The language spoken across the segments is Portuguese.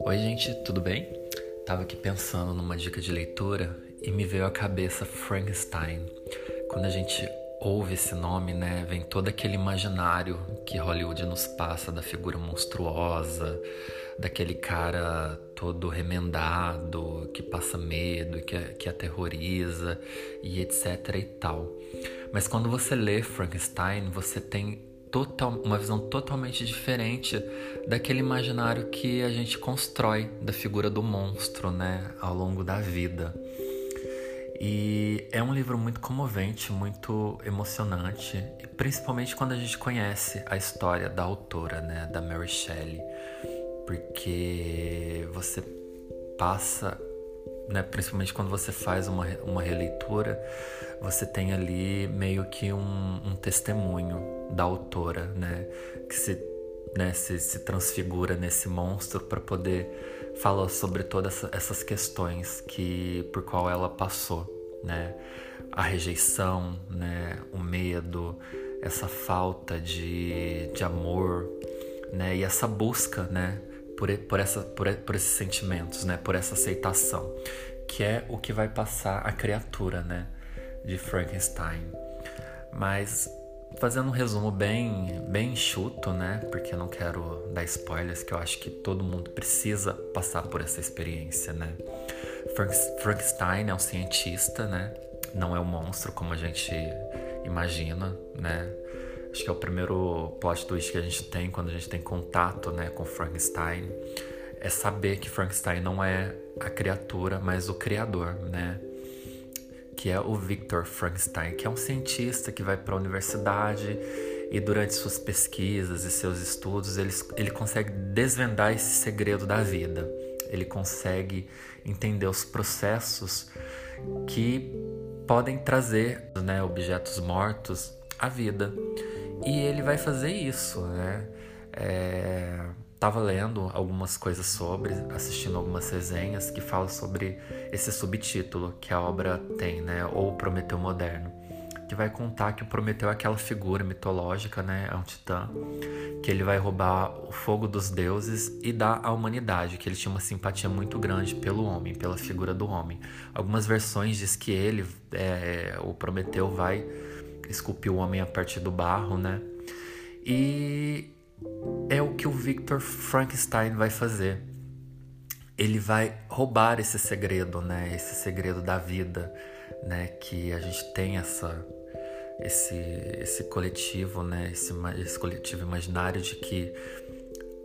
Oi, gente, tudo bem? Tava aqui pensando numa dica de leitura e me veio à cabeça Frankenstein. Quando a gente ouve esse nome, né, vem todo aquele imaginário que Hollywood nos passa da figura monstruosa, daquele cara todo remendado, que passa medo, que, que aterroriza e etc e tal. Mas quando você lê Frankenstein, você tem total, uma visão totalmente diferente daquele imaginário que a gente constrói da figura do monstro, né, ao longo da vida. E é um livro muito comovente, muito emocionante, principalmente quando a gente conhece a história da autora, né, da Mary Shelley, porque você passa né, principalmente quando você faz uma, uma releitura, você tem ali meio que um, um testemunho da autora, né, que se, né, se, se transfigura nesse monstro para poder falar sobre todas essa, essas questões que por qual ela passou, né, a rejeição, né, o medo, essa falta de, de amor, né, e essa busca, né, por, por, essa, por, por esses sentimentos, né? Por essa aceitação, que é o que vai passar a criatura, né? De Frankenstein. Mas fazendo um resumo bem, bem enxuto, né? Porque não quero dar spoilers, que eu acho que todo mundo precisa passar por essa experiência, né? Frankenstein é um cientista, né? Não é um monstro como a gente imagina, né? Acho que é o primeiro plot twist que a gente tem quando a gente tem contato né, com Frankenstein. É saber que Frankenstein não é a criatura, mas o criador, né? Que é o Victor Frankenstein, que é um cientista que vai para a universidade e durante suas pesquisas e seus estudos ele, ele consegue desvendar esse segredo da vida. Ele consegue entender os processos que podem trazer né, objetos mortos à vida. E ele vai fazer isso, né? É, tava lendo algumas coisas sobre, assistindo algumas resenhas que falam sobre esse subtítulo que a obra tem, né? Ou Prometeu Moderno, que vai contar que o Prometeu é aquela figura mitológica, né? É um titã, que ele vai roubar o fogo dos deuses e dar à humanidade, que ele tinha uma simpatia muito grande pelo homem, pela figura do homem. Algumas versões diz que ele, é, o Prometeu, vai esculpiu o homem a partir do barro, né? E é o que o Victor Frankenstein vai fazer. Ele vai roubar esse segredo, né? Esse segredo da vida, né? Que a gente tem essa esse esse coletivo, né? Esse, esse coletivo imaginário de que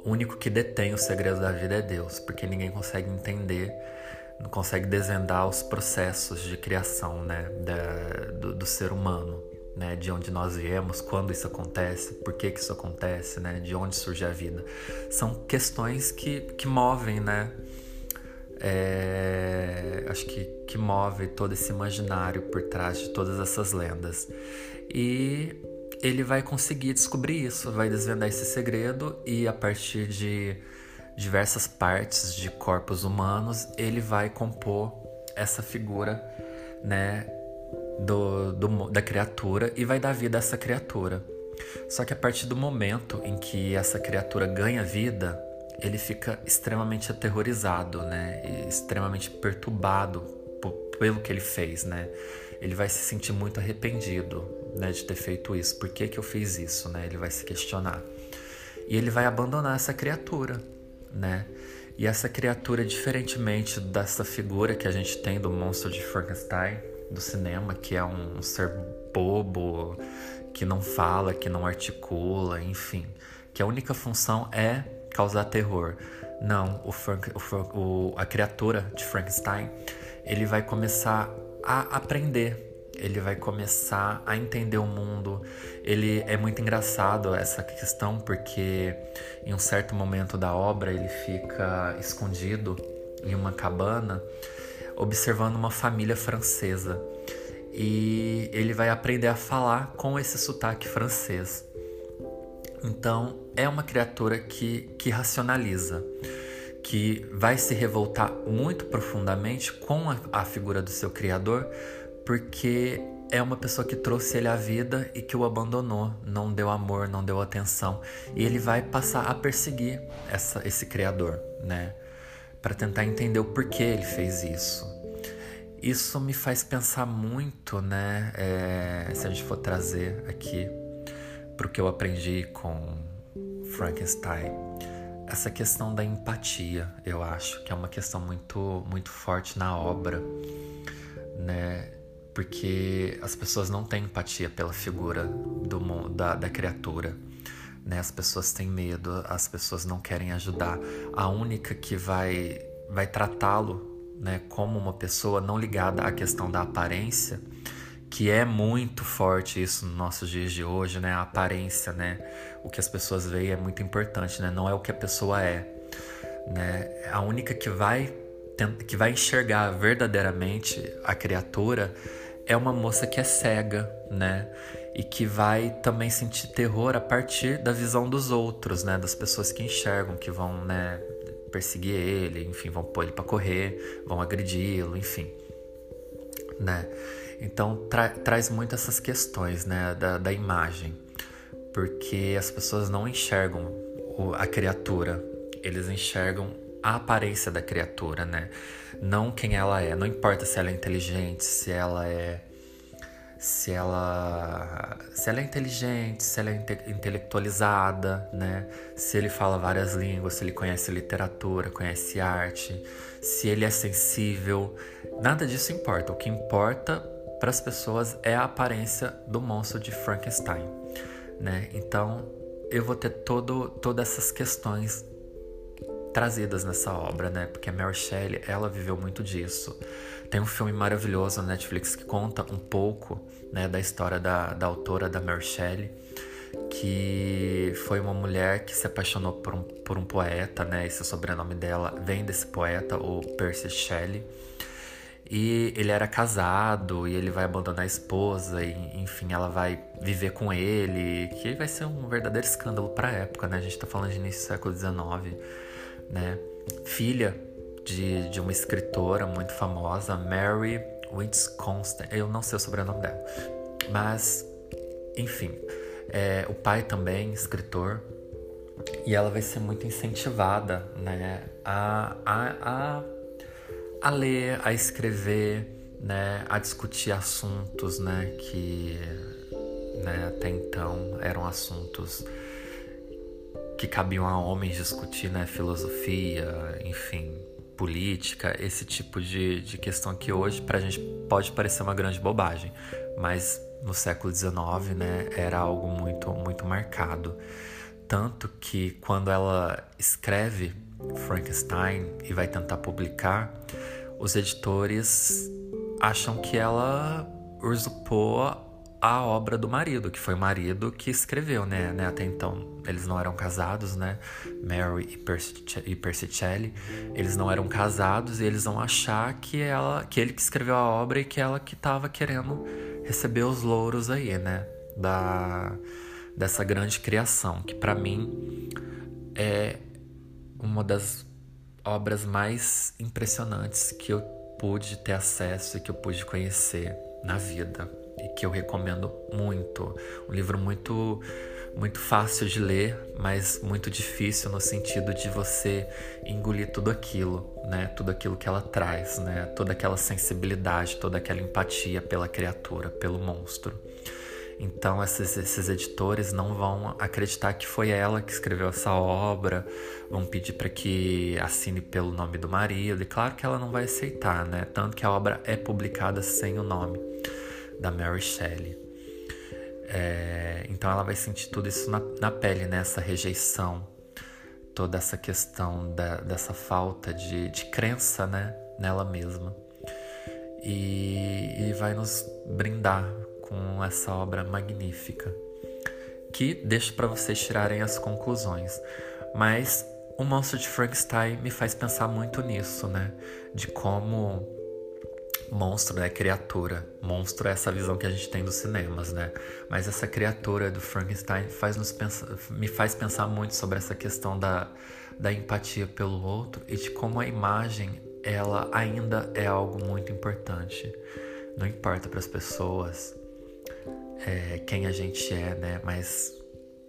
o único que detém o segredo da vida é Deus, porque ninguém consegue entender, não consegue desvendar os processos de criação, né? Da, do, do ser humano né, de onde nós viemos, quando isso acontece, por que, que isso acontece, né, de onde surge a vida. São questões que, que movem, né, é, acho que, que move todo esse imaginário por trás de todas essas lendas. E ele vai conseguir descobrir isso, vai desvendar esse segredo e a partir de diversas partes de corpos humanos, ele vai compor essa figura, né, do, do, da criatura e vai dar vida a essa criatura. Só que a partir do momento em que essa criatura ganha vida, ele fica extremamente aterrorizado, né? E extremamente perturbado pelo que ele fez, né? Ele vai se sentir muito arrependido, né, de ter feito isso. Por que que eu fiz isso, né? Ele vai se questionar. E ele vai abandonar essa criatura, né? E essa criatura, diferentemente dessa figura que a gente tem do monstro de Frankenstein, do cinema, que é um ser bobo, que não fala, que não articula, enfim, que a única função é causar terror. Não, o, Frank, o, o, a criatura de Frankenstein, ele vai começar a aprender ele vai começar a entender o mundo. Ele é muito engraçado essa questão porque em um certo momento da obra ele fica escondido em uma cabana observando uma família francesa e ele vai aprender a falar com esse sotaque francês. Então, é uma criatura que, que racionaliza, que vai se revoltar muito profundamente com a, a figura do seu criador, porque é uma pessoa que trouxe ele à vida e que o abandonou, não deu amor, não deu atenção, e ele vai passar a perseguir essa, esse criador, né? Para tentar entender o porquê ele fez isso. Isso me faz pensar muito, né? É, se a gente for trazer aqui para o que eu aprendi com Frankenstein, essa questão da empatia, eu acho que é uma questão muito, muito forte na obra, né? Porque as pessoas não têm empatia pela figura do, da, da criatura. Né? As pessoas têm medo, as pessoas não querem ajudar. A única que vai, vai tratá-lo né, como uma pessoa não ligada à questão da aparência, que é muito forte isso nos nossos dias de hoje, né? A aparência, né? O que as pessoas veem é muito importante, né? Não é o que a pessoa é, né? A única que vai que vai enxergar verdadeiramente a criatura é uma moça que é cega, né? E que vai também sentir terror a partir da visão dos outros, né? Das pessoas que enxergam, que vão, né, perseguir ele, enfim, vão pôr ele para correr, vão agredi-lo, enfim, né? Então tra traz muito essas questões, né, da, da imagem, porque as pessoas não enxergam o, a criatura, eles enxergam a aparência da criatura, né? Não quem ela é. Não importa se ela é inteligente, se ela é se ela se ela é inteligente, se ela é inte intelectualizada, né? Se ele fala várias línguas, se ele conhece literatura, conhece arte, se ele é sensível, nada disso importa. O que importa para as pessoas é a aparência do monstro de Frankenstein, né? Então, eu vou ter todo todas essas questões trazidas nessa obra, né? Porque a Mary Shelley, ela viveu muito disso. Tem um filme maravilhoso na Netflix que conta um pouco né, da história da, da autora, da Mary Shelley, que foi uma mulher que se apaixonou por um, por um poeta, né? Esse sobrenome dela vem desse poeta, o Percy Shelley. E ele era casado e ele vai abandonar a esposa e enfim, ela vai viver com ele, que vai ser um verdadeiro escândalo para a época, né? A gente tá falando de início do século XIX, né? Filha de, de uma escritora muito famosa, Mary Wisconsin. Eu não sei o sobrenome dela. Mas, enfim, é, o pai também, escritor, e ela vai ser muito incentivada né, a, a, a, a ler, a escrever, né, a discutir assuntos né, que né, até então eram assuntos que cabiam a homens discutir, né, filosofia, enfim, política, esse tipo de, de questão que hoje para a gente pode parecer uma grande bobagem, mas no século XIX né, era algo muito, muito marcado. Tanto que quando ela escreve Frankenstein e vai tentar publicar, os editores acham que ela usurpou a obra do marido, que foi o marido que escreveu, né? né? Até então eles não eram casados, né? Mary e Percy, e Percy Shelley, eles não eram casados e eles vão achar que ela, que ele que escreveu a obra e que ela que estava querendo receber os louros aí, né? Da dessa grande criação, que para mim é uma das obras mais impressionantes que eu pude ter acesso e que eu pude conhecer na vida que eu recomendo muito. Um livro muito muito fácil de ler, mas muito difícil no sentido de você engolir tudo aquilo, né? Tudo aquilo que ela traz, né? Toda aquela sensibilidade, toda aquela empatia pela criatura, pelo monstro. Então esses, esses editores não vão acreditar que foi ela que escreveu essa obra, vão pedir para que assine pelo nome do marido, e claro que ela não vai aceitar, né? Tanto que a obra é publicada sem o nome da Mary Shelley. É, então ela vai sentir tudo isso na, na pele, né? Essa rejeição, toda essa questão da, dessa falta de, de crença né? nela mesma. E, e vai nos brindar com essa obra magnífica que deixo para vocês tirarem as conclusões. Mas o Monstro de Frankenstein me faz pensar muito nisso, né? De como monstro, né? Criatura. Monstro é essa visão que a gente tem dos cinemas, né? Mas essa criatura do Frankenstein faz nos pensar, me faz pensar muito sobre essa questão da, da empatia pelo outro e de como a imagem ela ainda é algo muito importante, Não importa para as pessoas é, quem a gente é, né? Mas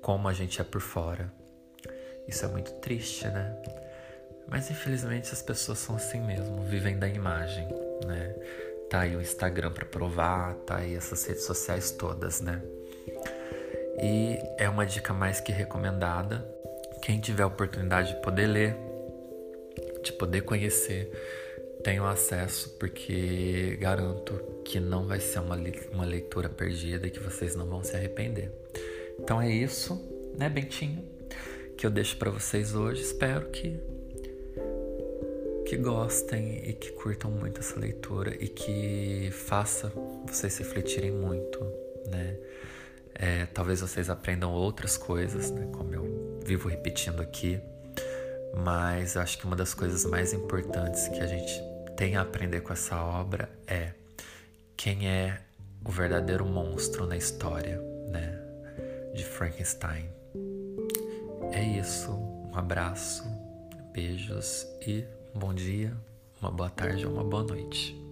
como a gente é por fora. Isso é muito triste, né? Mas infelizmente as pessoas são assim mesmo, vivem da imagem, né? Tá aí o Instagram para provar, tá aí essas redes sociais todas, né? E é uma dica mais que recomendada. Quem tiver a oportunidade de poder ler, de poder conhecer, tenham acesso, porque garanto que não vai ser uma, uma leitura perdida e que vocês não vão se arrepender. Então é isso, né, Bentinho? Que eu deixo para vocês hoje. Espero que que gostem e que curtam muito essa leitura e que faça vocês refletirem muito, né? É, talvez vocês aprendam outras coisas, né? Como eu vivo repetindo aqui, mas acho que uma das coisas mais importantes que a gente tem a aprender com essa obra é quem é o verdadeiro monstro na história, né? De Frankenstein. É isso. Um abraço, beijos e bom dia, uma boa tarde ou uma boa noite.